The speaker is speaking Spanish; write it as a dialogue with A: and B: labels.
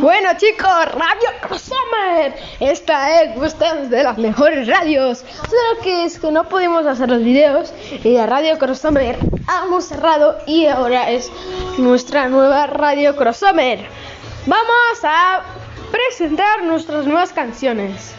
A: Bueno chicos, Radio Crossover. Esta es esta de las mejores radios. Solo que es que no pudimos hacer los videos y la Radio Crossover hemos cerrado y ahora es nuestra nueva Radio Crossover. Vamos a presentar nuestras nuevas canciones.